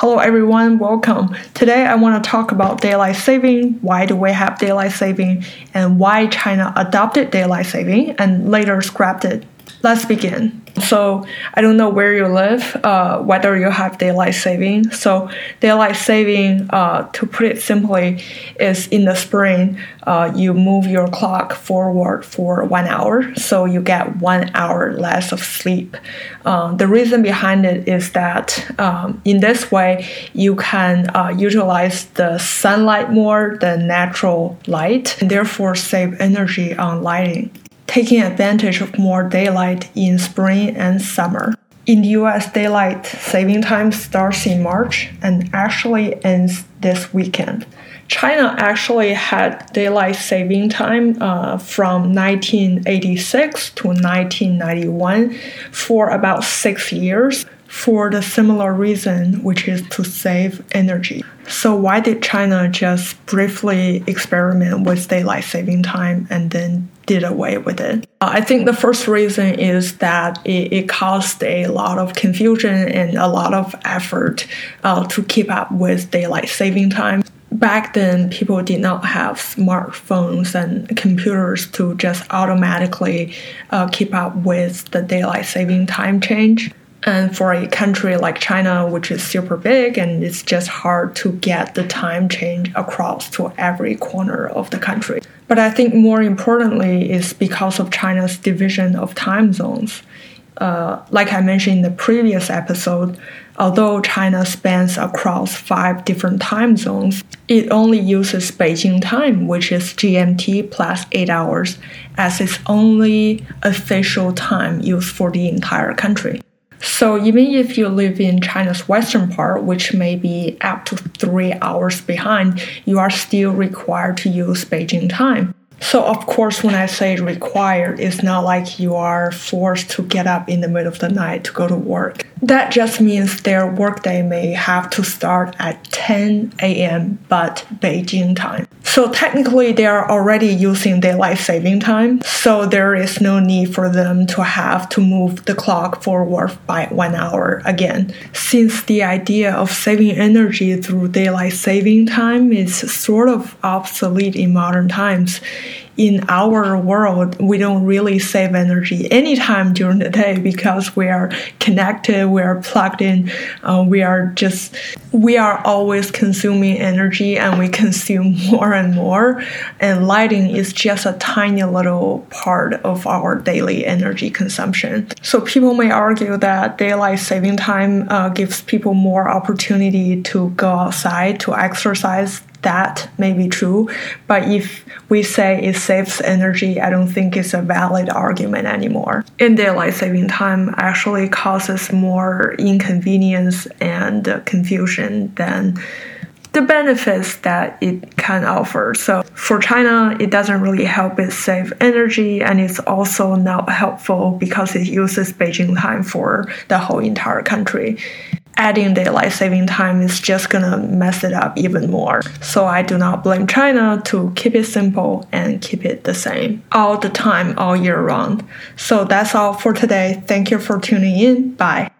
Hello everyone, welcome. Today I want to talk about daylight saving, why do we have daylight saving, and why China adopted daylight saving and later scrapped it. Let's begin. So I don't know where you live, uh, whether you have daylight saving. So daylight saving, uh, to put it simply, is in the spring uh, you move your clock forward for one hour, so you get one hour less of sleep. Um, the reason behind it is that um, in this way you can uh, utilize the sunlight more than natural light, and therefore save energy on lighting taking advantage of more daylight in spring and summer. In the US, daylight saving time starts in March and actually ends this weekend. China actually had daylight saving time uh, from 1986 to 1991 for about six years for the similar reason, which is to save energy. So, why did China just briefly experiment with daylight saving time and then did away with it? Uh, I think the first reason is that it, it caused a lot of confusion and a lot of effort uh, to keep up with daylight saving time back then people did not have smartphones and computers to just automatically uh, keep up with the daylight saving time change and for a country like China, which is super big and it's just hard to get the time change across to every corner of the country. But I think more importantly is because of China's division of time zones. Uh, like I mentioned in the previous episode, although China spans across five different time zones, it only uses Beijing time, which is GMT plus eight hours, as its only official time used for the entire country. So even if you live in China's western part, which may be up to three hours behind, you are still required to use Beijing time. So of course, when I say required, it's not like you are forced to get up in the middle of the night to go to work. That just means their workday may have to start at 10 a.m. but Beijing time. So technically, they are already using daylight saving time, so there is no need for them to have to move the clock forward by one hour again. Since the idea of saving energy through daylight saving time is sort of obsolete in modern times, in our world, we don't really save energy anytime during the day because we are connected, we are plugged in, uh, we are just, we are always consuming energy and we consume more and more. And lighting is just a tiny little part of our daily energy consumption. So people may argue that daylight saving time uh, gives people more opportunity to go outside to exercise that may be true. But if we say it saves energy, I don't think it's a valid argument anymore. In daylight saving time actually causes more inconvenience and confusion than the benefits that it can offer. So for China, it doesn't really help it save energy and it's also not helpful because it uses Beijing time for the whole entire country adding daylight saving time is just gonna mess it up even more. So I do not blame China to keep it simple and keep it the same all the time, all year round. So that's all for today. Thank you for tuning in. Bye.